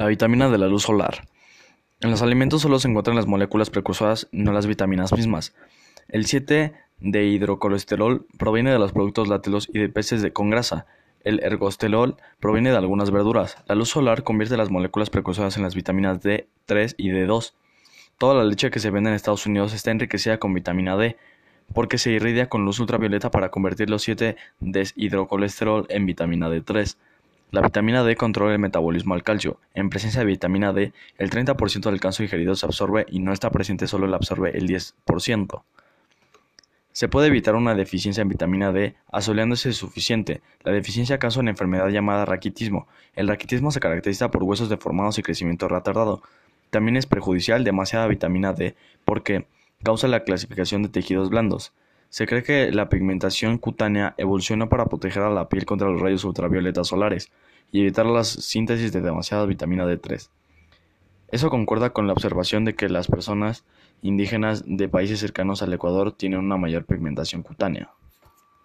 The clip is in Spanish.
La vitamina de la luz solar. En los alimentos solo se encuentran las moléculas precursoras, no las vitaminas mismas. El 7 de hidrocolesterol proviene de los productos lácteos y de peces de, con grasa. El ergosterol proviene de algunas verduras. La luz solar convierte las moléculas precursoras en las vitaminas D3 y D2. Toda la leche que se vende en Estados Unidos está enriquecida con vitamina D, porque se irradia con luz ultravioleta para convertir los 7 deshidrocolesterol en vitamina D3. La vitamina D controla el metabolismo al calcio. En presencia de vitamina D, el 30% del calcio ingerido se absorbe y no está presente solo lo absorbe el 10%. Se puede evitar una deficiencia en vitamina D asoleándose suficiente. La deficiencia causa una enfermedad llamada raquitismo. El raquitismo se caracteriza por huesos deformados y crecimiento retardado. También es perjudicial demasiada vitamina D porque causa la clasificación de tejidos blandos. Se cree que la pigmentación cutánea evolucionó para proteger a la piel contra los rayos ultravioletas solares y evitar la síntesis de demasiada vitamina D3. Eso concuerda con la observación de que las personas indígenas de países cercanos al Ecuador tienen una mayor pigmentación cutánea.